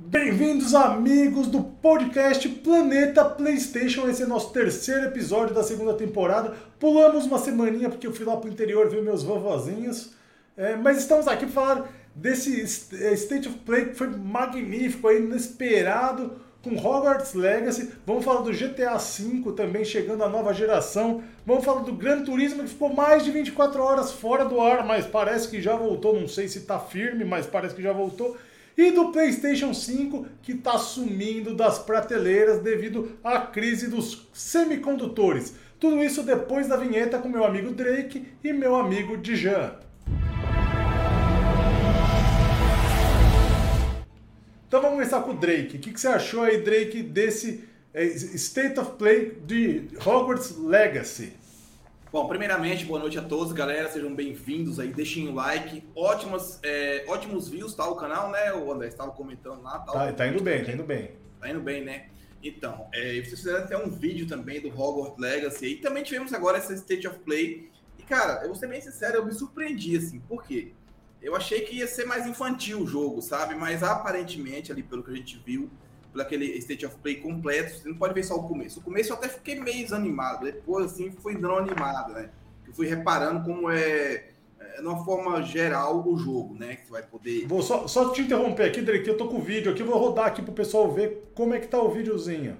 Bem-vindos, amigos do podcast Planeta PlayStation. Esse é nosso terceiro episódio da segunda temporada. Pulamos uma semaninha porque eu fui lá pro interior ver meus vovozinhos. É, mas estamos aqui para falar desse é, State of Play que foi magnífico, inesperado, com Hogwarts Legacy. Vamos falar do GTA V também chegando à nova geração. Vamos falar do Gran Turismo que ficou mais de 24 horas fora do ar, mas parece que já voltou. Não sei se está firme, mas parece que já voltou e do PlayStation 5 que está sumindo das prateleiras devido à crise dos semicondutores. Tudo isso depois da vinheta com meu amigo Drake e meu amigo Dijan. Então vamos começar com o Drake. O que, que você achou aí, Drake, desse é, State of Play de Hogwarts Legacy? Bom, primeiramente, boa noite a todos, galera. Sejam bem-vindos aí. Deixem o like. Ótimas, é, ótimos views, tá? O canal, né? O André estava comentando lá. Tá, tá, tá indo bem, tá indo bem. Tá indo bem, né? Então, é, vocês fizeram até um vídeo também do Hogwarts Legacy. E também tivemos agora essa State of Play. E, cara, eu vou ser bem sincero, eu me surpreendi, assim. Por quê? Eu achei que ia ser mais infantil o jogo, sabe? Mas aparentemente, ali pelo que a gente viu, pelo aquele State of Play completo, você não pode ver só o começo. O começo eu até fiquei meio desanimado, depois assim fui dando animado, né? Eu fui reparando como é, é de uma forma geral o jogo, né? Que vai poder. Vou só, só te interromper aqui, Drake, eu tô com o vídeo aqui, vou rodar aqui pro pessoal ver como é que tá o videozinho.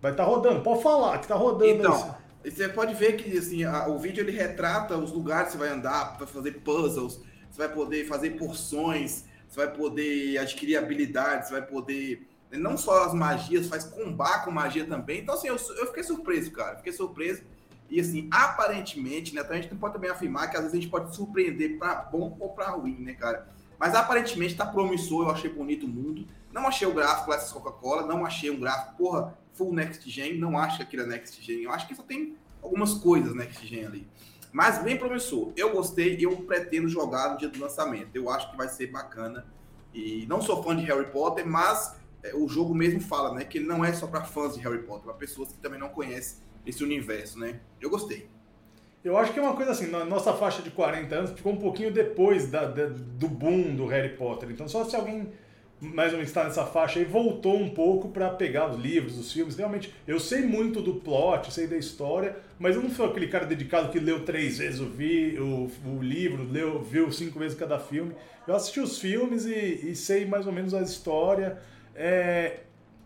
Vai estar tá rodando, pode falar que tá rodando. Então, você pode ver que assim, a, o vídeo ele retrata os lugares que você vai andar, vai fazer puzzles, você vai poder fazer porções, você vai poder adquirir habilidades, você vai poder não só as magias, faz combar com magia também. Então, assim, eu, eu fiquei surpreso, cara. Fiquei surpreso. E, assim, aparentemente, né? Então a gente pode também afirmar que às vezes a gente pode surpreender para bom ou para ruim, né, cara? Mas aparentemente tá promissor, eu achei bonito o mundo. Não achei o gráfico dessa Coca-Cola, não achei um gráfico, porra, full next gen, não acho que aquilo é next gen. Eu acho que só tem algumas coisas next gen ali. Mas bem promissor. Eu gostei eu pretendo jogar no dia do lançamento. Eu acho que vai ser bacana. E não sou fã de Harry Potter, mas o jogo mesmo fala, né? Que ele não é só para fãs de Harry Potter, para pessoas que também não conhecem esse universo, né? Eu gostei. Eu acho que é uma coisa assim, na nossa faixa de 40 anos ficou um pouquinho depois da, da, do boom do Harry Potter. Então só se alguém mais ou menos está nessa faixa aí voltou um pouco para pegar os livros, os filmes. Realmente, eu sei muito do plot, sei da história, mas eu não sou aquele cara dedicado que leu três vezes o, vi, o, o livro, leu, viu cinco vezes cada filme. Eu assisti os filmes e, e sei mais ou menos a história. É,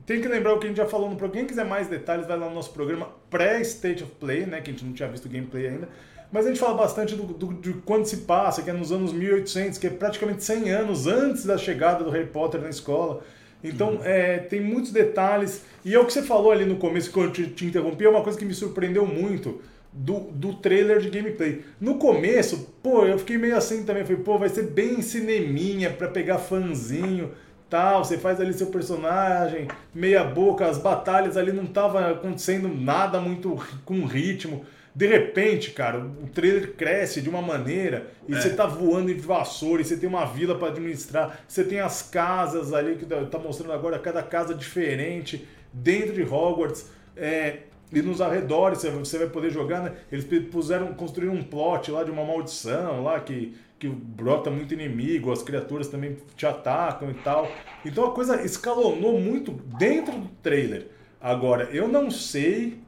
tem que lembrar o que a gente já falou no programa. Quem quiser mais detalhes, vai lá no nosso programa pré-State of Play, né? Que a gente não tinha visto o gameplay ainda. Mas a gente fala bastante do, do, de quando se passa, que é nos anos 1800, que é praticamente 100 anos antes da chegada do Harry Potter na escola. Então, uhum. é, tem muitos detalhes. E é o que você falou ali no começo, quando eu te, te interrompi, é uma coisa que me surpreendeu muito do, do trailer de gameplay. No começo, pô, eu fiquei meio assim também. Falei, pô, vai ser bem cineminha pra pegar fanzinho tal, você faz ali seu personagem, meia boca, as batalhas ali não tava acontecendo nada muito com ritmo. De repente, cara, o trailer cresce de uma maneira e é. você tá voando de vassoura, e você tem uma vila para administrar, você tem as casas ali que tá, tá mostrando agora, cada casa diferente dentro de Hogwarts. É, e nos arredores você vai poder jogar, né? Eles puseram, construíram um plot lá de uma maldição lá que que brota muito inimigo, as criaturas também te atacam e tal. Então a coisa escalonou muito dentro do trailer. Agora, eu não sei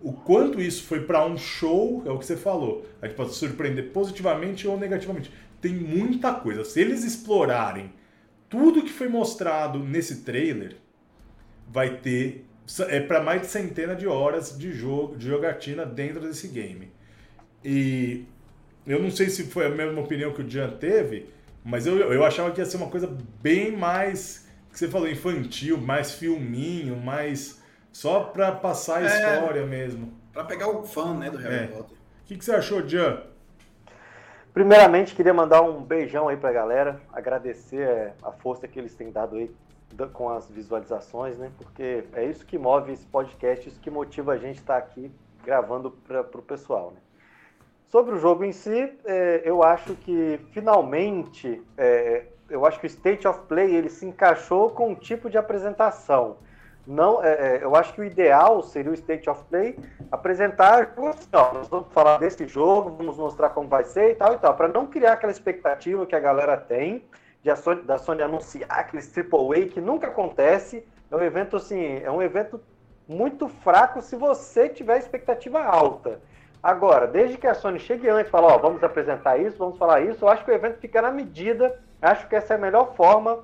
o quanto isso foi para um show, é o que você falou. A gente pode surpreender positivamente ou negativamente. Tem muita coisa. Se eles explorarem tudo que foi mostrado nesse trailer, vai ter é para mais de centena de horas de jogo, de jogatina dentro desse game. E eu não sei se foi a mesma opinião que o Jean teve, mas eu, eu achava que ia ser uma coisa bem mais, que você falou, infantil, mais filminho, mais só para passar a é, história mesmo. Para pegar o fã, né, do Harry é. Potter. O que, que você achou, Jean? Primeiramente, queria mandar um beijão aí pra galera, agradecer é, a força que eles têm dado aí com as visualizações, né? Porque é isso que move esse podcast, isso que motiva a gente estar aqui gravando para o pessoal, né? Sobre o jogo em si, é, eu acho que finalmente, é, eu acho que o State of Play ele se encaixou com um tipo de apresentação. Não, é, é eu acho que o ideal seria o State of Play apresentar, ó, nós vamos falar desse jogo, vamos mostrar como vai ser e tal e tal, para não criar aquela expectativa que a galera tem de a Sony, da Sony anunciar aqueles AAA que nunca acontece. É um evento assim, é um evento muito fraco se você tiver expectativa alta. Agora, desde que a Sony chegue antes, fala, ó, vamos apresentar isso, vamos falar isso, eu acho que o evento fica na medida, acho que essa é a melhor forma,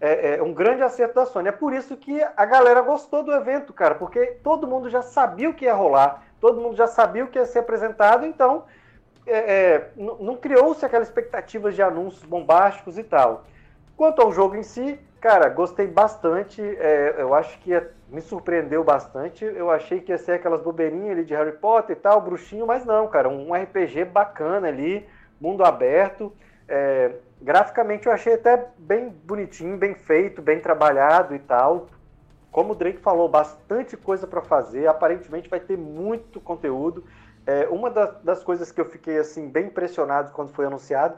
é, é um grande acerto da Sony. É por isso que a galera gostou do evento, cara, porque todo mundo já sabia o que ia rolar, todo mundo já sabia o que ia ser apresentado, então é, é não criou-se aquela expectativa de anúncios bombásticos e tal. Quanto ao jogo em si, cara, gostei bastante, é, eu acho que ia me surpreendeu bastante. Eu achei que ia ser aquelas bobeirinhas ali de Harry Potter e tal, bruxinho, mas não, cara, um RPG bacana ali, mundo aberto. É, graficamente eu achei até bem bonitinho, bem feito, bem trabalhado e tal. Como o Drake falou, bastante coisa para fazer. Aparentemente vai ter muito conteúdo. É, uma das, das, coisas que eu fiquei assim bem impressionado quando foi anunciado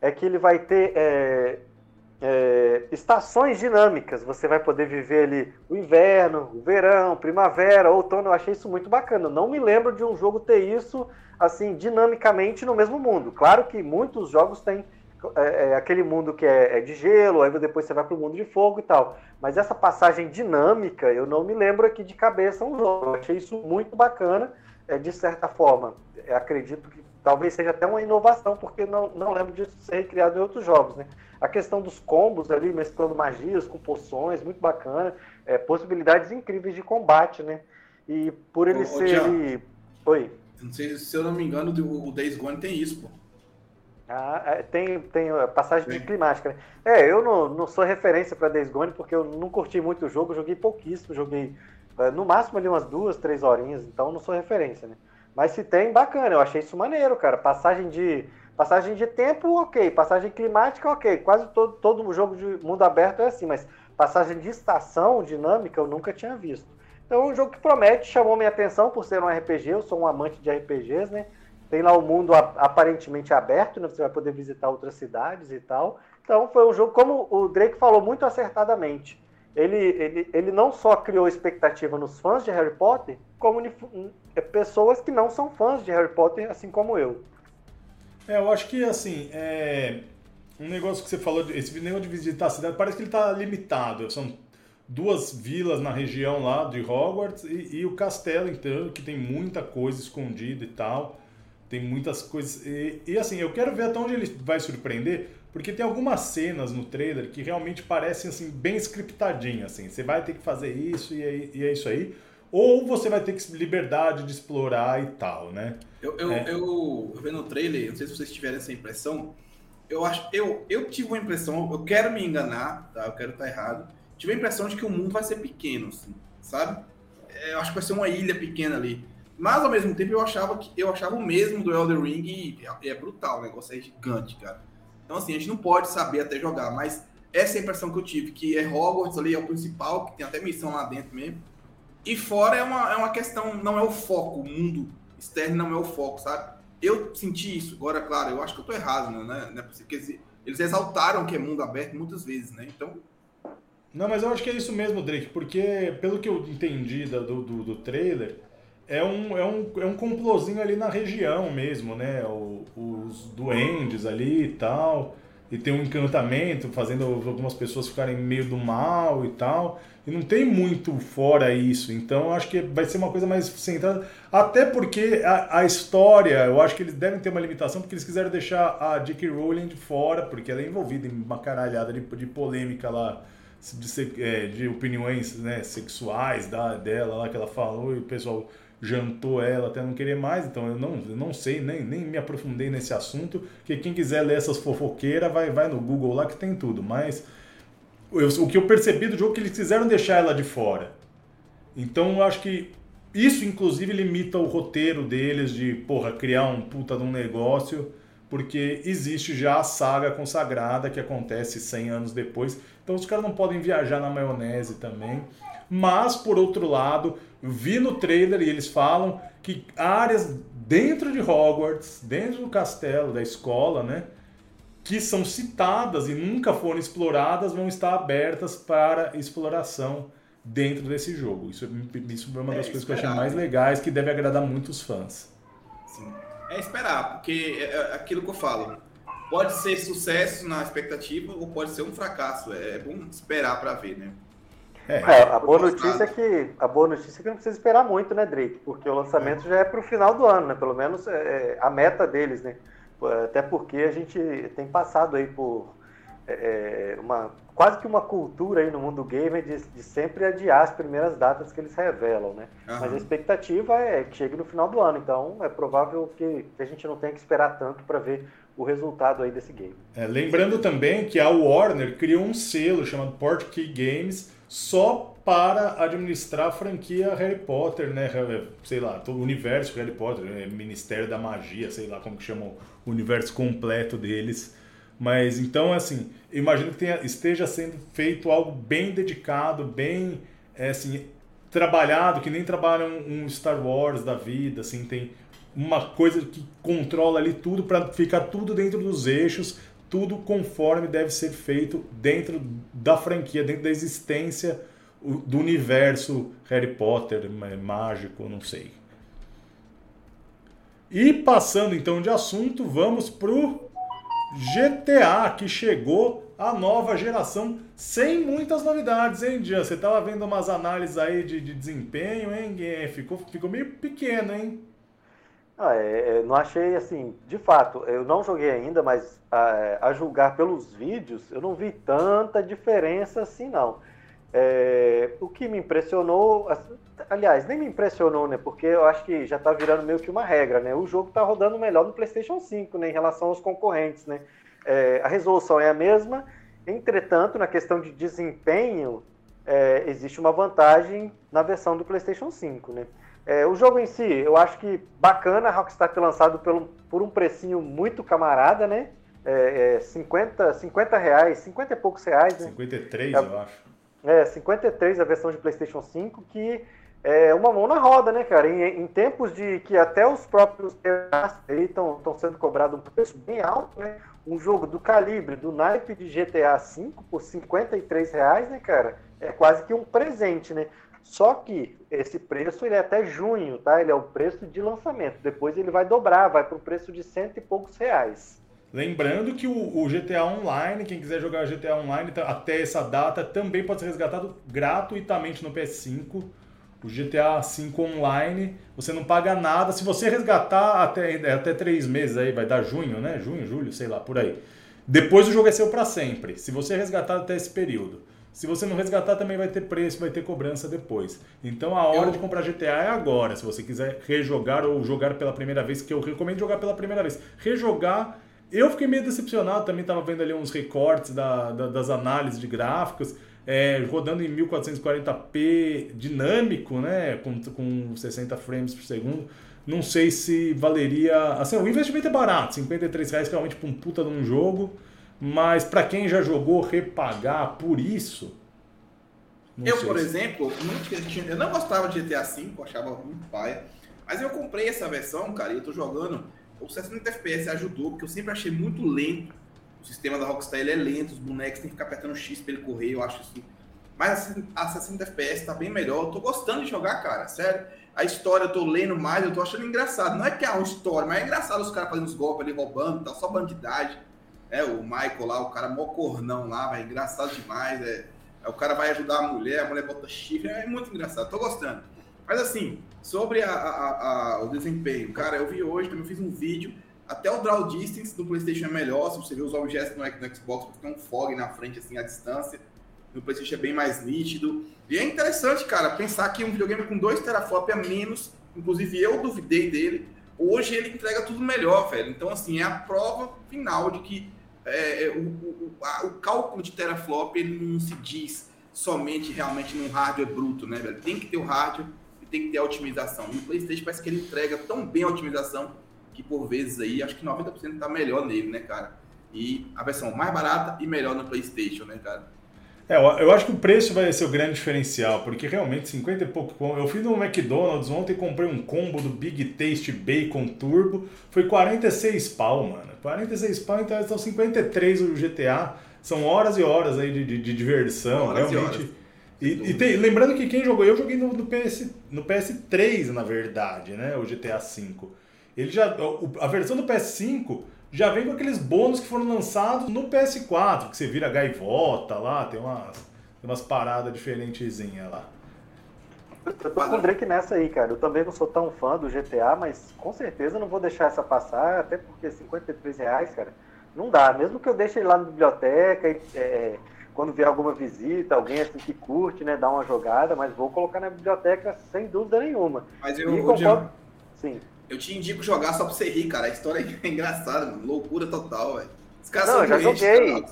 é que ele vai ter é, é, estações dinâmicas. Você vai poder viver ali o inverno, o verão, primavera, outono. Eu achei isso muito bacana. Não me lembro de um jogo ter isso assim dinamicamente no mesmo mundo. Claro que muitos jogos têm é, é, aquele mundo que é, é, de gelo, aí depois você vai para o mundo de fogo e tal. Mas essa passagem dinâmica, eu não me lembro aqui de cabeça um jogo. Eu achei isso muito bacana, é, de certa forma. acredito que talvez seja até uma inovação, porque não, não lembro disso ser criado em outros jogos, né? A questão dos combos ali, mesclando magias com poções, muito bacana. É, possibilidades incríveis de combate, né? E por ele ô, ser. Ô, Oi. Não sei, se eu não me engano, o Days Gone tem isso, pô. Ah, é, tem, tem passagem de climática. Né? É, eu não, não sou referência para Days Gone porque eu não curti muito o jogo, joguei pouquíssimo, joguei é, no máximo ali umas duas, três horinhas, então não sou referência, né? Mas se tem, bacana, eu achei isso maneiro, cara. Passagem de Passagem de tempo, ok. Passagem climática, ok. Quase todo, todo jogo de mundo aberto é assim, mas passagem de estação dinâmica eu nunca tinha visto. Então, é um jogo que promete, chamou minha atenção por ser um RPG. Eu sou um amante de RPGs, né? Tem lá o um mundo aparentemente aberto, né? Você vai poder visitar outras cidades e tal. Então, foi um jogo, como o Drake falou muito acertadamente. Ele, ele, ele não só criou expectativa nos fãs de Harry Potter, como pessoas que não são fãs de Harry Potter, assim como eu. É, eu acho que assim, é... um negócio que você falou, esse negócio de visitar a cidade, parece que ele está limitado. São duas vilas na região lá de Hogwarts e, e, o castelo inteiro, que tem muita coisa escondida e tal. Tem muitas coisas. E, e, assim, eu quero ver até onde ele vai surpreender, porque tem algumas cenas no trailer que realmente parecem assim, bem scriptadinhas. Assim. Você vai ter que fazer isso e é, e é isso aí ou você vai ter que liberdade de explorar e tal, né? Eu, eu, é. eu, eu vendo o trailer, não sei se vocês tiveram essa impressão, eu acho, eu, eu tive uma impressão, eu quero me enganar, tá? Eu quero estar errado. Tive a impressão de que o mundo vai ser pequeno, assim, sabe? É, eu acho que vai ser uma ilha pequena ali. Mas ao mesmo tempo eu achava que eu achava o mesmo do Elder Ring e é, é brutal, o negócio é gigante, cara. Então assim, a gente não pode saber até jogar, mas essa é a impressão que eu tive, que é Hogwarts ali, é o principal, que tem até missão lá dentro mesmo. E fora é uma, é uma questão, não é o foco, o mundo externo não é o foco, sabe? Eu senti isso, agora, claro, eu acho que eu tô errado, né? Não é possível, porque eles exaltaram que é mundo aberto muitas vezes, né? Então. Não, mas eu acho que é isso mesmo, Drake, porque pelo que eu entendi do, do, do trailer, é um, é, um, é um complozinho ali na região mesmo, né? O, os duendes ali e tal. E tem um encantamento fazendo algumas pessoas ficarem meio do mal e tal. E não tem muito fora isso. Então acho que vai ser uma coisa mais centrada. Até porque a, a, história, eu acho que eles devem ter uma limitação, porque eles quiseram deixar a J.K. Rowling de fora, porque ela é envolvida em uma caralhada de, de polêmica lá, de, é, de opiniões né, sexuais da, dela lá que ela falou, e o pessoal jantou ela até não querer mais, então eu não, eu não sei, nem, nem me aprofundei nesse assunto, que quem quiser ler essas fofoqueiras vai, vai no Google lá que tem tudo, mas eu, o que eu percebi do jogo é que eles quiseram deixar ela de fora. Então eu acho que isso, inclusive, limita o roteiro deles de, porra, criar um puta de um negócio, porque existe já a saga consagrada que acontece 100 anos depois. Então os caras não podem viajar na maionese também. Mas, por outro lado, vi no trailer e eles falam que áreas dentro de Hogwarts, dentro do castelo, da escola, né? Que são citadas e nunca foram exploradas vão estar abertas para exploração dentro desse jogo. Isso, isso é uma das é coisas que eu achei mais legais, que deve agradar muitos fãs. Sim. É esperar, porque é, é aquilo que eu falo. pode ser sucesso na expectativa ou pode ser um fracasso. É, é bom esperar para ver, né? É, é, a boa notícia é que a boa notícia é que não precisa esperar muito, né, Drake? Porque o lançamento já é para o final do ano, né? Pelo menos é, é, a meta deles, né? Até porque a gente tem passado aí por é, é, uma quase que uma cultura aí no mundo gamer de, de, sempre adiar as primeiras datas que eles revelam, né? Uhum. Mas a expectativa é que chegue no final do ano, então é provável que a gente não tenha que esperar tanto para ver o resultado aí desse game. É, lembrando também que a Warner criou um selo chamado Portkey Games só para administrar a franquia Harry Potter, né? Sei lá, todo o universo Harry Potter, né? Ministério da Magia, sei lá como que chamam o universo completo deles. Mas então, assim, imagino que tenha, esteja sendo feito algo bem dedicado, bem é, assim, trabalhado, que nem trabalham um Star Wars da vida, assim, tem uma coisa que controla ali tudo para ficar tudo dentro dos eixos, tudo conforme deve ser feito dentro da franquia, dentro da existência do universo Harry Potter, mágico, não sei. E passando então de assunto, vamos pro GTA, que chegou a nova geração sem muitas novidades, hein, Jean? Você tava vendo umas análises aí de, de desempenho, hein? Ficou, ficou meio pequeno, hein? Ah, é, é, não achei assim, de fato, eu não joguei ainda, mas a, a, julgar pelos vídeos, eu não vi tanta diferença assim, não. É, o que me impressionou, aliás, nem me impressionou, né? Porque eu acho que já está virando meio que uma regra, né? O jogo está rodando melhor no PlayStation 5, né? Em relação aos concorrentes, né? É, a resolução é a mesma, entretanto, na questão de desempenho, é, existe uma vantagem na versão do PlayStation 5, né? É, o jogo em si, eu acho que bacana a Rockstar ter lançado pelo, por um precinho muito camarada, né? É, é 50, 50 reais, 50 e poucos reais, né? 53, é, eu acho. É, 53 a versão de PlayStation 5, que é uma mão na roda, né, cara? Em, em tempos de que até os próprios estão sendo cobrados um preço bem alto, né? Um jogo do calibre, do naipe de GTA V por 53 reais, né, cara? É quase que um presente, né? Só que esse preço ele é até junho, tá? Ele é o preço de lançamento. Depois ele vai dobrar, vai para o preço de cento e poucos reais. Lembrando que o, o, GTA Online, quem quiser jogar GTA Online até essa data, também pode ser resgatado gratuitamente no PS5. O GTA V Online, você não paga nada. Se você resgatar até, é, até três meses aí, vai dar junho, né? Junho, julho, sei lá, por aí. Depois o jogo é seu para sempre. Se você resgatar até esse período. Se você não resgatar, também vai ter preço, vai ter cobrança depois. Então a hora eu... de comprar GTA é agora. Se você quiser rejogar ou jogar pela primeira vez, que eu recomendo jogar pela primeira vez. Rejogar. Eu fiquei meio decepcionado, também estava vendo ali uns recortes da, da, das análises de gráficos, é, rodando em 1440p dinâmico, né, com, com 60 frames por segundo. Não sei se valeria. Assim, o investimento é barato, 53 reais realmente para um puta de um jogo. Mas para quem já jogou, repagar por isso. Eu, por se... exemplo, eu não gostava de GTA V, achava muito paia. Mas eu comprei essa versão, cara, e eu tô jogando. O 60 FPS ajudou, porque eu sempre achei muito lento. O sistema da Rockstar ele é lento, os bonecos tem que ficar apertando X pra ele correr, eu acho assim. Mas a 60 FPS tá bem melhor. Eu tô gostando de jogar, cara, sério. A história eu tô lendo mais, eu tô achando engraçado. Não é que é uma história, mas é engraçado os caras fazendo os golpes ali, roubando, tá só bandidagem. É, o Michael lá, o cara mó cornão lá, vai engraçado demais. É, é, o cara vai ajudar a mulher, a mulher bota chifre, é muito engraçado, tô gostando. Mas assim, sobre a, a, a, o desempenho, cara, eu vi hoje, também fiz um vídeo, até o draw distance do PlayStation é melhor, se você ver os objetos no, no Xbox, porque tem um fog na frente, assim, a distância. No PlayStation é bem mais nítido. E é interessante, cara, pensar que um videogame com 2 teraflops a menos, inclusive eu duvidei dele, hoje ele entrega tudo melhor, velho. Então, assim, é a prova final de que é, é, o, o, a, o, cálculo de teraflop ele não se diz somente realmente num hardware bruto, né, velho? Tem que ter o hardware tem que ter a otimização. No PlayStation parece que ele entrega tão bem a otimização que por vezes aí acho que 90% tá melhor nele, né, cara? E a versão mais barata e melhor no PlayStation, né, cara? É, eu acho que o preço vai ser o grande diferencial, porque realmente 50 e pouco. Eu fui no McDonald's ontem e comprei um combo do Big Taste Bacon Turbo, foi 46 pau, mano. 46 pau, então estão 53 o GTA. São horas e horas aí de, de, de diversão, horas realmente. E, tem, lembrando que quem jogou, eu joguei no, no, PS, no PS3, na verdade, né? O GTA V. Ele já, a versão do PS5 já vem com aqueles bônus que foram lançados no PS4, que você vira gaivota lá, tem umas, tem umas paradas diferentezinhas lá. Eu tô com o Drake nessa aí, cara. Eu também não sou tão fã do GTA, mas com certeza não vou deixar essa passar, até porque 53 reais, cara, não dá. Mesmo que eu deixe ele lá na biblioteca, é, quando vier alguma visita, alguém assim que curte, né, dá uma jogada, mas vou colocar na biblioteca sem dúvida nenhuma. Mas eu, e concordo... Sim. Eu te indico jogar só pra você rir, cara. A história é engraçada, mano. Loucura total, velho. Os caras não, são eu já joguei.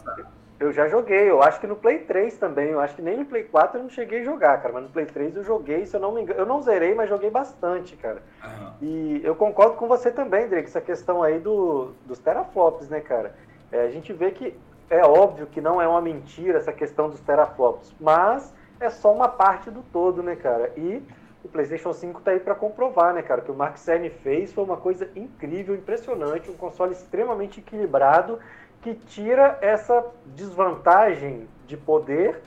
Eu já joguei, eu acho que no Play 3 também, eu acho que nem no Play 4 eu não cheguei a jogar, cara, mas no Play 3 eu joguei, se eu não me engano, eu não zerei, mas joguei bastante, cara. Aham. E eu concordo com você também, Drake, essa questão aí do, dos teraflops, né, cara? É, a gente vê que é óbvio que não é uma mentira essa questão dos teraflops, mas é só uma parte do todo, né, cara? E o PlayStation 5 tá aí para comprovar, né, cara? O que o Mark Cerny fez foi uma coisa incrível, impressionante, um console extremamente equilibrado que tira essa desvantagem de poder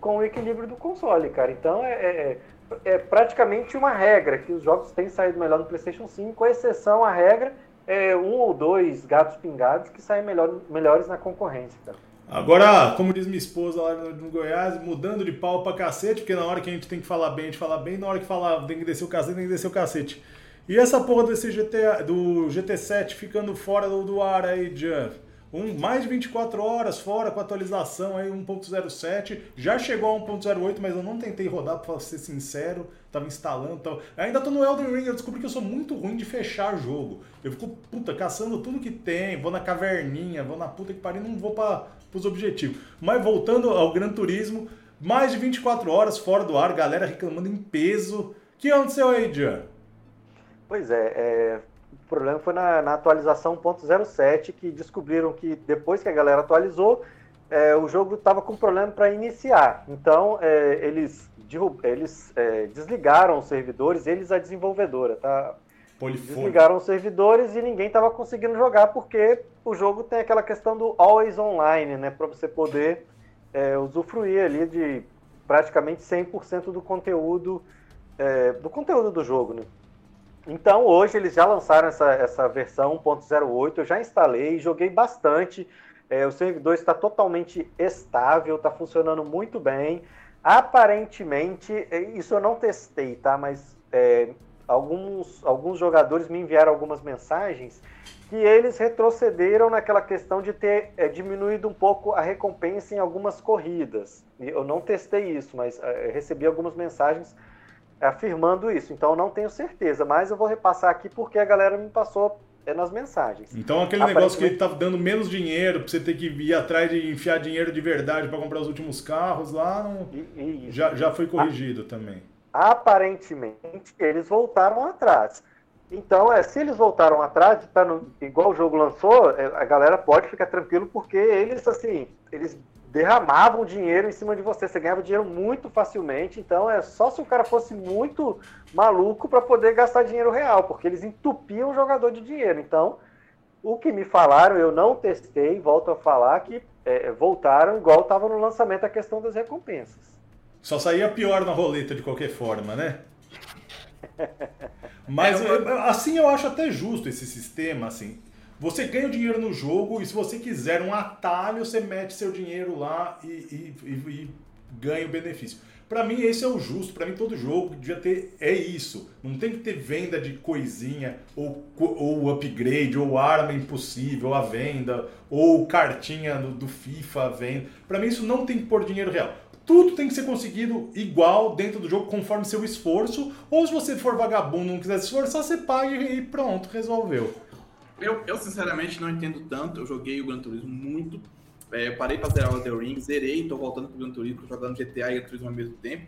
com o equilíbrio do console, cara. Então é, é, é praticamente uma regra que os jogos têm saído melhor no PlayStation 5, com exceção à regra é, um ou dois gatos pingados que saem melhor, melhores na concorrência, cara. Agora, como diz minha esposa lá no, Goiás, mudando de pau pra cacete, porque na hora que a gente tem que falar bem, a gente fala bem, na hora que falar tem que descer o cacete, tem que descer o cacete. E essa porra desse GTA, do GT7 ficando fora do, do ar aí, Jeff? Um, mais de 24 horas fora com atualização aí 1.07. Já chegou a 1.08, mas eu não tentei rodar pra ser sincero. Tava instalando tal. Ainda tô no Elden Ring, eu descobri que eu sou muito ruim de fechar jogo. Eu fico, puta, caçando tudo que tem, vou na caverninha, vou na puta que pariu, não vou para os objetivos. Mas voltando ao Gran Turismo, mais de 24 horas fora do ar, galera reclamando em peso. O que aconteceu aí, Jean? Pois é, é, o problema foi na, na atualização 1.07 que descobriram que depois que a galera atualizou, é, o jogo estava com problema para iniciar. Então é, eles, eles é, desligaram os servidores, eles a desenvolvedora, tá? Polifone. Desligaram os servidores e ninguém estava conseguindo jogar porque o jogo tem aquela questão do always online, né? Para você poder é, usufruir ali de praticamente 100% do conteúdo é, do conteúdo do jogo, né? Então hoje eles já lançaram essa, essa versão 1.08, eu já instalei, joguei bastante. É, o servidor está totalmente estável, está funcionando muito bem. Aparentemente, é, isso eu não testei, tá? Mas é, alguns, alguns jogadores me enviaram algumas mensagens que eles retrocederam naquela questão de ter é, diminuído um pouco a recompensa em algumas corridas. Eu não testei isso, mas é, recebi algumas mensagens afirmando isso. Então eu não tenho certeza, mas eu vou repassar aqui porque a galera me passou é, nas mensagens. Então aquele negócio que ele tá dando menos dinheiro pra você ter que ir atrás de enfiar dinheiro de verdade para comprar os últimos carros lá, não... E- e- já, já foi corrigido também. aparentemente eles voltaram atrás. Então, é, se eles voltaram atrás, tá no, igual o jogo lançou, é, a galera pode ficar tranquilo porque eles assim, eles derramavam dinheiro em cima de você, você ganhava dinheiro muito facilmente. Então, é só se o cara fosse muito maluco para poder gastar dinheiro real, porque eles entupiam o jogador de dinheiro. Então, o que me falaram, eu não testei, volto a falar que é, voltaram igual estava no lançamento a questão das recompensas. Só saía pior na roleta de qualquer forma, né? Mas É, assim eu acho até justo esse sistema, assim. Você ganha o dinheiro no jogo e se você quiser um atalho, você mete seu dinheiro lá e, e- e- e ganha o benefício. Pra mim esse é o justo, pra mim todo jogo devia ter é isso. Não tem que ter venda de coisinha ou, ou upgrade ou arma impossível à venda ou cartinha do, do FIFA à venda. Pra mim isso não tem que pôr dinheiro real. Tudo tem que ser conseguido igual dentro do jogo, conforme seu esforço. Ou se você for vagabundo e não quiser se esforçar, você paga e pronto, resolveu. Eu, eu sinceramente não entendo tanto. Eu joguei o Gran Turismo muito. É, parei pra zerar o Elden Ring, zerei, tô voltando pro Gran Turismo, jogando GTA e Gran Turismo ao mesmo tempo.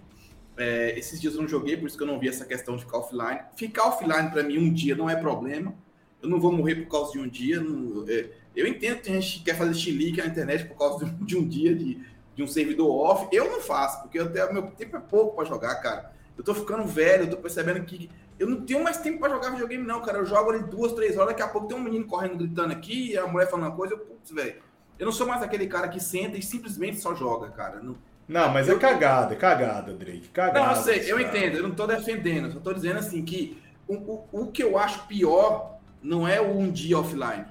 É, esses dias eu não joguei, por isso que eu não vi essa questão de ficar offline. Ficar offline pra mim um dia não é problema. Eu não vou morrer por causa de um dia. não- é, eu entendo que tem gente que quer fazer chilique na internet por causa de de um dia de, de um servidor off. Eu não faço, porque eu tenho, meu tempo é pouco pra jogar, cara. Eu tô ficando velho, eu tô percebendo que eu não tenho mais tempo pra jogar videogame, não, cara. Eu jogo ali duas, três horas, daqui a pouco tem um menino correndo, gritando aqui, e a mulher falando uma coisa, eu, putz, velho. Eu não sou mais aquele cara que senta e simplesmente só joga, cara. Não, Não, mas é cagada, é cagada, Drake. Cagada. não eu sei, eu cara. entendo, eu não tô defendendo, eu só tô dizendo assim que o, o, o que eu acho pior não é o um dia offline.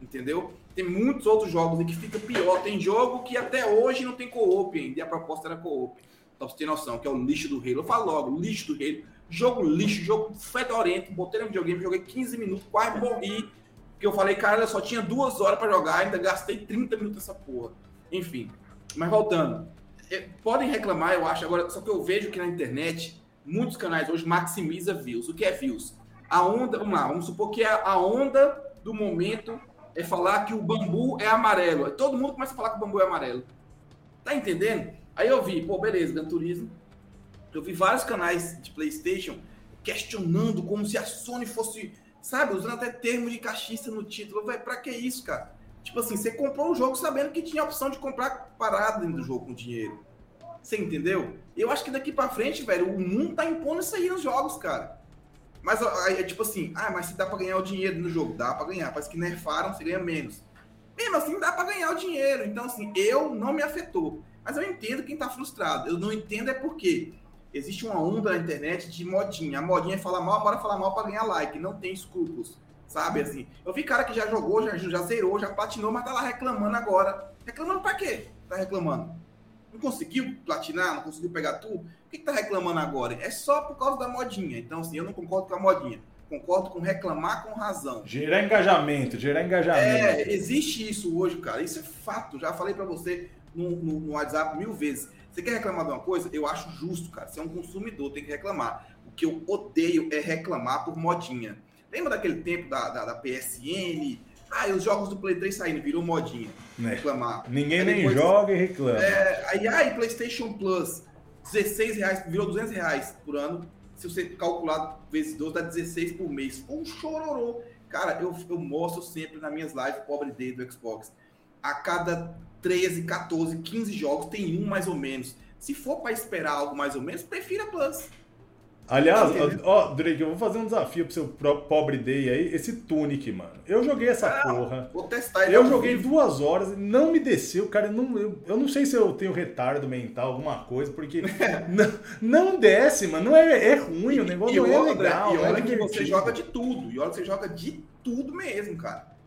Entendeu? Tem muitos outros jogos que fica pior. Tem jogo que até hoje não tem co-op ainda. E a proposta era co-op. Então você tem noção, que é o lixo do Halo. Eu falo logo, lixo do Halo. Jogo lixo, jogo fedorento. Botei no videogame, joguei 15 minutos, quase morri. Porque eu falei, cara, eu só tinha duas horas para jogar, ainda gastei 30 minutos nessa porra. Enfim. Mas voltando. É, podem reclamar, eu acho. Agora, só que eu vejo que na internet, muitos canais hoje maximiza views. O que é views? A onda, vamos lá, vamos supor que a onda do momento é falar que o bambu é amarelo. Todo mundo começa a falar que o bambu é amarelo. Tá entendendo? Aí eu vi, pô, beleza, Gran Turismo. Eu vi vários canais de PlayStation questionando como se a Sony fosse, sabe, usando até termo de cachista no título. Vai, pra que isso, cara? Tipo assim, você comprou o jogo sabendo que tinha a opção de comprar parada dentro do jogo com dinheiro. Você entendeu? Eu acho que daqui para frente, velho, o mundo tá impondo isso aí nos jogos, cara. Mas é tipo assim, ah, mas se dá para ganhar o dinheiro no jogo, dá para ganhar. Parece que nerfaram, você ganha menos. Mesmo assim, dá para ganhar o dinheiro. Então, assim, eu não me afetou. Mas eu entendo quem tá frustrado. Eu não entendo é porque existe uma onda na internet de modinha. A modinha é falar mal, bora falar mal para ganhar like. Não tem escrúpulos. Sabe assim? Eu vi cara que já jogou, já, já zerou, já platinou, mas tá lá reclamando agora. Reclamando pra quê? Tá reclamando? Não conseguiu platinar, não conseguiu pegar tudo? Por que, que tá reclamando agora? É só por causa da modinha. Então, assim, eu não concordo com a modinha. Concordo com reclamar com razão. Gerar engajamento, gerar engajamento. É, existe isso hoje, cara. Isso é fato. Já falei para você no, no, no, WhatsApp mil vezes. Você quer reclamar de uma coisa? Eu acho justo, cara. Você é um consumidor, tem que reclamar. O que eu odeio é reclamar por modinha. Lembra daquele tempo da, da, da PSN? Ah, os jogos do Play 3 saindo, virou modinha. Né? Reclamar. Ninguém aí nem depois, joga e reclama. É, aí, aí, PlayStation Plus, 16 reais, virou 200 reais por ano. Se você calcular vezes 12, dá 16 por mês. Um chororô. Cara, eu, eu mostro sempre nas minhas lives, pobre day do Xbox. A cada 13, 14, 15 jogos tem um mais ou menos. Se for para esperar algo mais ou menos, prefira Plus. Aliás, ó, Drake, eu vou fazer um desafio pro seu pobre day aí, esse Tunic, mano. Eu joguei essa ah, porra. Vou testar Eu joguei vivo. duas horas, não me desceu, cara. Não, eu, eu não sei se eu tenho retardo mental, alguma coisa, porque não, não desce, mano. Não é, é ruim, e, o negócio não é legal. E olha é que você joga de tudo. E olha que você joga de tudo mesmo, cara.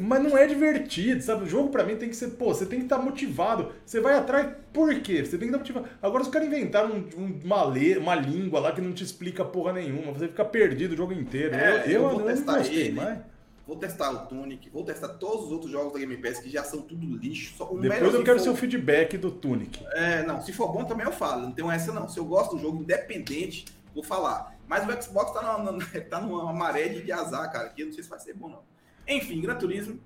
Mas não é divertido, sabe? O jogo para mim tem que ser, pô, você tem que estar tá motivado. Você vai atrás, por quê? Você tem que estar tá motivado. Agora os caras inventaram um, uma, lê, uma língua lá que não te explica porra nenhuma. Você fica perdido o jogo inteiro. É, eu, eu, eu, vou eu testar gostei, ele. Mas... Vou testar o Tunic, vou testar todos os outros jogos da Game Pass que já são tudo lixo. Só, Depois eu quero for... seu feedback do Tunic. É, não, se for bom também eu falo, não tenho essa não. Se eu gosto do jogo independente, vou falar. Mas o Xbox tá numa, tá numa maré de azar, cara, que eu não sei se vai ser bom não. Enfim, Gran Turismo,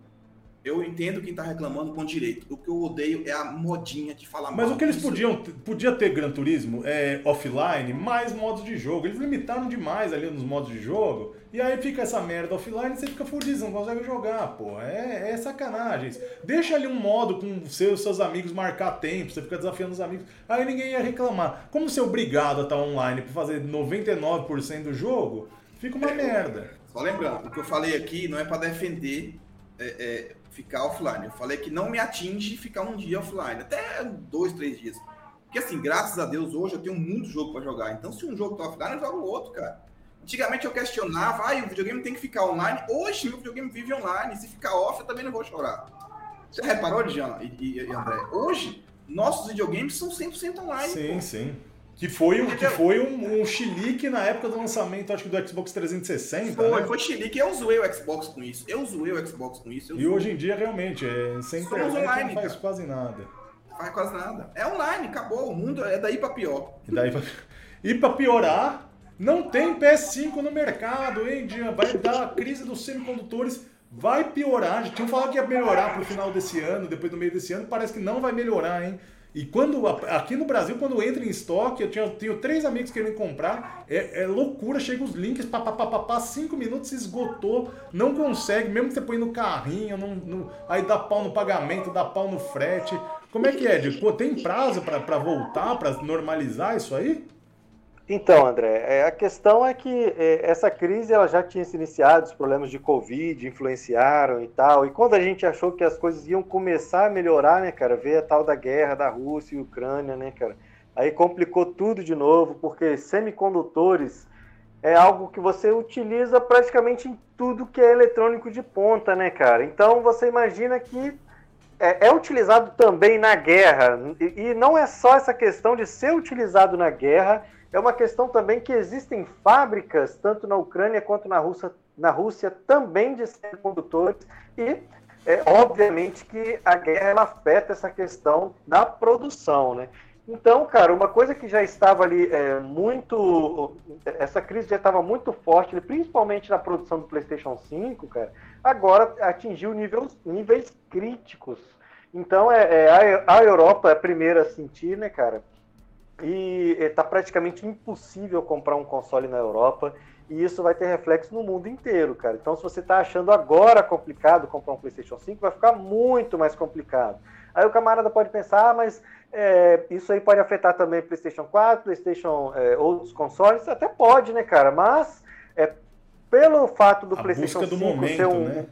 eu entendo quem tá reclamando com direito. O que eu odeio é a modinha de falar Mas o que eles podiam podia ter Gran Turismo é, offline, mais modos de jogo. Eles limitaram demais ali nos modos de jogo. E aí fica essa merda offline e você fica fudido, não consegue jogar, pô. É, é sacanagem. Deixa ali um modo com seus, seus amigos marcar tempo, você fica desafiando os amigos. Aí ninguém ia reclamar. Como ser obrigado a estar online para fazer 99% do jogo, fica uma é, merda. Só lembrando, o que eu falei aqui não é para defender é, é, ficar offline. Eu falei que não me atinge ficar um dia offline, até dois, três dias. Porque assim, graças a Deus, hoje eu tenho muito jogo para jogar. Então, se um jogo tá offline, eu jogo outro, cara. Antigamente eu questionava, ah, o videogame tem que ficar online. Hoje, meu videogame vive online. Se ficar off, eu também não vou chorar. Você reparou, Jean e, e André? Hoje, nossos videogames são 100% online. Sim, pô. sim. Que foi, um, que foi um, um chilique na época do lançamento, acho que do Xbox 360. Foi, né? foi chilique. Eu zoei o Xbox com isso. Eu zoei o Xbox com isso. e hoje em dia, realmente, é, sem internet online, não faz cara. quase nada. Faz quase nada. É online, acabou. O mundo é daí pra pior. E, daí pra... e pra piorar, não tem PS5 no mercado, hein, Dian? Vai dar a crise dos semicondutores. Vai piorar. Já tinham falado que ia melhorar pro final desse ano, depois do meio desse ano. Parece que não vai melhorar, hein? E quando aqui no Brasil, quando entra em estoque, eu tinha, tenho três amigos querendo comprar, é, é loucura, chega os links, papapá, cinco minutos se esgotou, não consegue, mesmo que você põe no carrinho, no, no, aí dá pau no pagamento, dá pau no frete. Como é que é, Diego? Tem prazo para voltar, para normalizar isso aí? Então, André, é, a questão é que é, essa crise ela já tinha se iniciado, os problemas de Covid influenciaram e tal, e quando a gente achou que as coisas iam começar a melhorar, né, cara, veio a tal da guerra da Rússia e Ucrânia, né, cara, aí complicou tudo de novo, porque semicondutores é algo que você utiliza praticamente em tudo que é eletrônico de ponta, né, cara? Então você imagina que é, é utilizado também na guerra. E, e, não é só essa questão de ser utilizado na guerra, é uma questão também que existem fábricas, tanto na Ucrânia quanto na Rússia, na Rússia também de semicondutores. E é, obviamente que a guerra ela afeta essa questão da produção, né? Então, cara, uma coisa que já estava ali é, muito. Essa crise já estava muito forte, principalmente na produção do PlayStation 5, cara, agora atingiu níveis, níveis críticos. Então, é, é a, a, Europa é a primeira a sentir, né, cara? E está praticamente impossível comprar um console na Europa. E isso vai ter reflexo no mundo inteiro, cara. Então, se você está achando agora complicado comprar um PlayStation 5, vai ficar muito mais complicado. Aí o camarada pode pensar, ah, mas é, isso aí pode afetar também PlayStation 4, PlayStation, é, outros consoles, até pode, né, cara? Mas é, pelo fato do a PlayStation do 5 momento, ser um, né?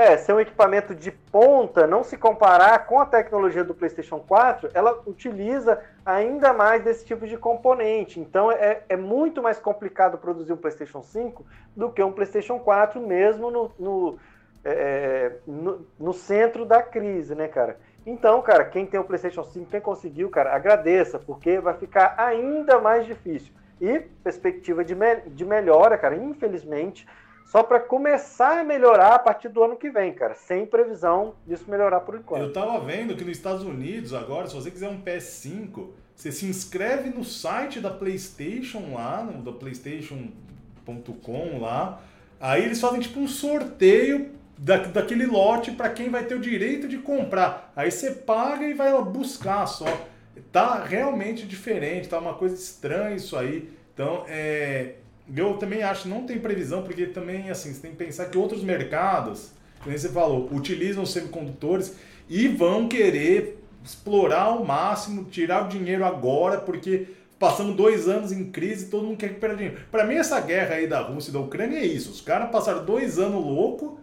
É, ser um equipamento de ponta, não se comparar com a tecnologia do PlayStation 4, ela utiliza ainda mais desse tipo de componente. Então é, é muito mais complicado produzir um PlayStation 5 do que um PlayStation 4, mesmo no, no, é, no, no centro da crise, né, cara? Então, cara, quem tem o PlayStation 5, quem conseguiu, cara, agradeça, porque vai ficar ainda mais difícil. E perspectiva de, me de melhora, cara, infelizmente, só para começar a melhorar a partir do ano que vem, cara, sem previsão disso melhorar por enquanto. Eu tava vendo que nos Estados Unidos agora, se você quiser um PS5, você se inscreve no site da PlayStation lá, no da PlayStation.com lá. Aí eles fazem tipo um sorteio da, daquele lote para quem vai ter o direito de comprar. Aí você paga e vai buscar só. Tá realmente diferente, tá uma coisa estranha isso aí. Então, é, eu também acho que não tem previsão, porque também assim, você tem que pensar que outros mercados, como você falou, utilizam semicondutores e vão querer explorar ao máximo, tirar o dinheiro agora, porque passamos dois anos em crise todo mundo quer recuperar dinheiro. Para mim, essa guerra aí da Rússia e da Ucrânia é isso. Os caras passaram dois anos louco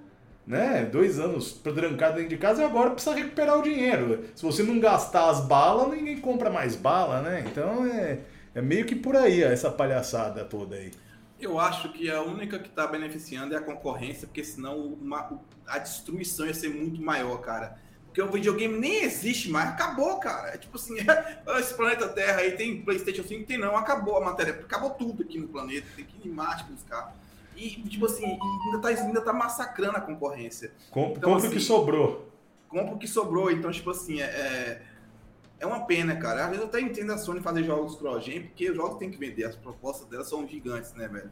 né? Dois anos trancado dentro de casa e agora precisa recuperar o dinheiro. Se você não gastar as balas, ninguém compra mais bala, né? Então é, é meio que por aí essa palhaçada toda aí. Eu acho que a única que está beneficiando é a concorrência, porque senão uma, a destruição ia ser muito maior, cara. Porque o videogame nem existe mais, acabou, cara. É tipo assim, esse planeta Terra aí tem PlayStation 5, tem não, acabou a matéria, acabou tudo aqui no planeta, tem que ir em Marte buscar. E, tipo assim, ainda tá, ainda tá massacrando a concorrência. Com, então, compra o que assim, sobrou. Compra o que sobrou. Então, tipo assim, é, é, é uma pena, cara. Às vezes eu até entendo a Sony fazer jogos cross-gen, porque os jogos tem que vender. As propostas delas são gigantes, né, velho?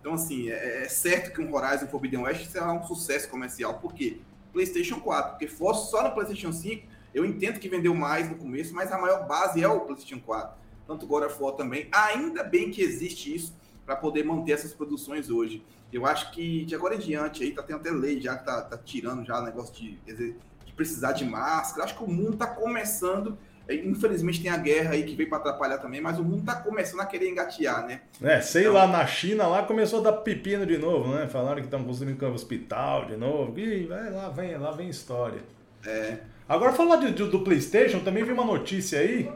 Então, assim, é, é certo que um Horizon Forbidden West será um sucesso comercial. Por quê? PlayStation 4. Porque fosse só no PlayStation 5, eu entendo que vendeu mais no começo, mas a maior base é o PlayStation 4. Tanto God of também. Ainda bem que existe isso para poder manter essas produções hoje. Eu acho que de agora em diante aí tá tendo até lei já que tá, tá tirando já o negócio de, de precisar de máscara. Acho que o mundo tá começando Infelizmente tem a guerra aí que veio para atrapalhar também, mas o mundo tá começando a querer engatear, né? É, sei então... lá, na China lá começou a dar pepino de novo, né? Falaram que estão construindo um hospital de novo. Ih, vai lá, vem, lá vem história. É. Agora falar de, de, do Playstation, também vi uma notícia aí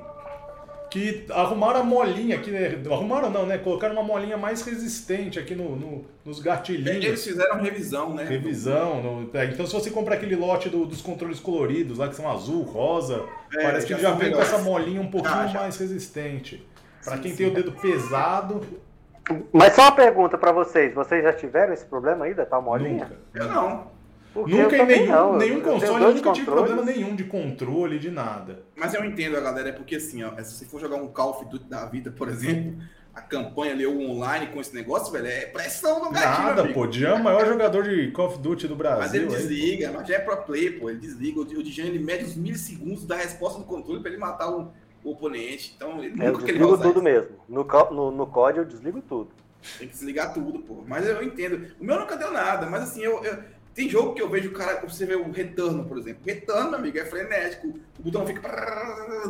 que arrumaram a molinha aqui, né? arrumaram não, né? Colocaram uma molinha mais resistente aqui no, no nos gatilhinhos. Eles fizeram revisão, né? Revisão. No, é, então se você comprar aquele lote do, dos controles coloridos lá, que são azul, rosa, é, parece que já vem com essa molinha um pouquinho ah, mais resistente. Para quem sim. tem o dedo pesado... Mas só uma pergunta para vocês, vocês já tiveram esse problema aí da tal molinha? Nunca. Eu não. Porque nunca em nenhum, não, nenhum console, eu nunca tive problema nenhum de controle, de nada. Mas eu entendo a galera, é porque assim, ó, se você for jogar um Call of Duty da vida, por exemplo, a campanha ali, o online com esse negócio, velho, é pressão no gatilho, Nada, amigo. pô. Jean é o maior jogador de Call of Duty do Brasil. Mas ele desliga, mas já é pro play, pô. Ele desliga. O Jean, ele mede os milissegundos da resposta do controle pra ele matar o, o oponente. Então, ele é, nunca eu desligo tudo mesmo. No, no, no COD eu desligo tudo. Tem que desligar tudo, pô. Mas eu entendo. O meu nunca deu nada, mas assim, eu, eu tem jogo que eu vejo o cara, você vê o retorno, por exemplo. Retorno, amigo, é frenético. O botão fica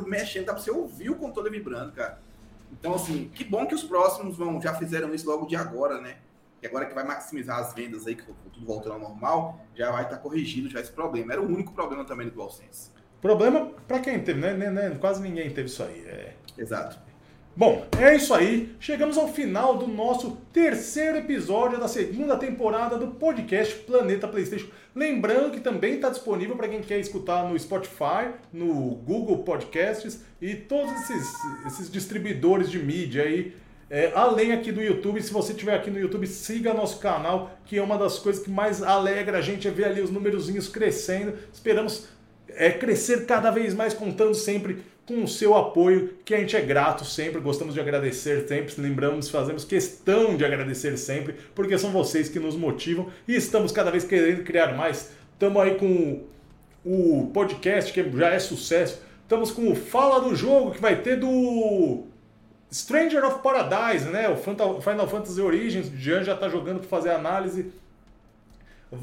mexendo, dá pra você ouvir o controle vibrando, cara. Então, assim, que bom que os próximos vão, já fizeram isso logo de agora, né? E agora que vai maximizar as vendas aí, que tudo voltando ao normal, já vai estar tá corrigido já esse problema. Era o único problema também do DualSense. Problema para quem teve, né? Quase ninguém teve isso aí. É... Exato. Bom, é isso aí. Chegamos ao final do nosso terceiro episódio da segunda temporada do podcast Planeta PlayStation. Lembrando que também está disponível para quem quer escutar no Spotify, no Google Podcasts e todos esses, esses distribuidores de mídia aí. É, além aqui do YouTube, se você estiver aqui no YouTube, siga nosso canal, que é uma das coisas que mais alegra a gente é ver ali os númerozinhos crescendo. Esperamos é, crescer cada vez mais, contando sempre com o seu apoio, que a gente é grato sempre, gostamos de agradecer sempre, lembramos, fazemos questão de agradecer sempre, porque são vocês que nos motivam e estamos cada vez querendo criar mais. Estamos aí com o podcast, que já é sucesso. Estamos com o Fala do Jogo, que vai ter do Stranger of Paradise, né? O Final Fantasy Origins, o Jean já está jogando para fazer análise.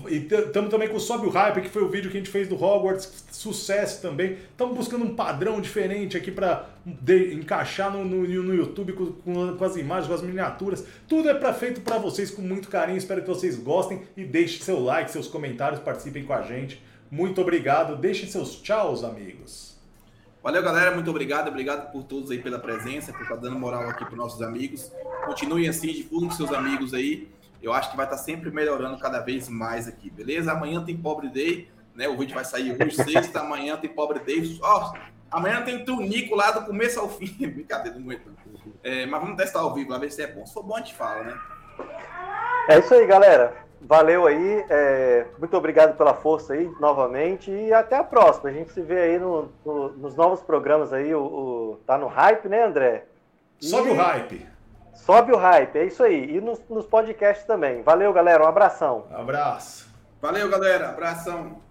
E estamos também com o Sobe o Hype, que foi o vídeo que a gente fez do Hogwarts, sucesso também. Estamos buscando um padrão diferente aqui para encaixar no, no, no YouTube com, com, as imagens, com as miniaturas. Tudo é pra, feito para vocês com muito carinho. Espero que vocês gostem e deixem seu like, seus comentários, participem com a gente. Muito obrigado. Deixem seus tchauz, amigos. Valeu, galera. Muito obrigado. Obrigado por todos aí pela presença, por estar dando moral aqui para nossos amigos. Continuem assim, divulguem com seus amigos aí eu acho que vai estar sempre melhorando cada vez mais aqui, beleza? Amanhã tem Pobre Day, né? O vídeo vai sair hoje, sexta, amanhã tem Pobre Day. Ó, amanhã tem Tunico lá do começo ao fim. Brincadeira, não aguento. É, mas vamos testar ao vivo, lá ver se é bom. Se for bom, a gente fala, né? É isso aí, galera. Valeu aí. É, muito obrigado pela força aí, novamente. E até a próxima. A gente se vê aí no, no, nos novos programas aí. O, o, tá no hype, né, André? Sobe e... o hype. Sobe o hype, é isso aí. E nos, nos podcasts também. Valeu, galera. Um abração. abraço. Valeu, galera. Abração.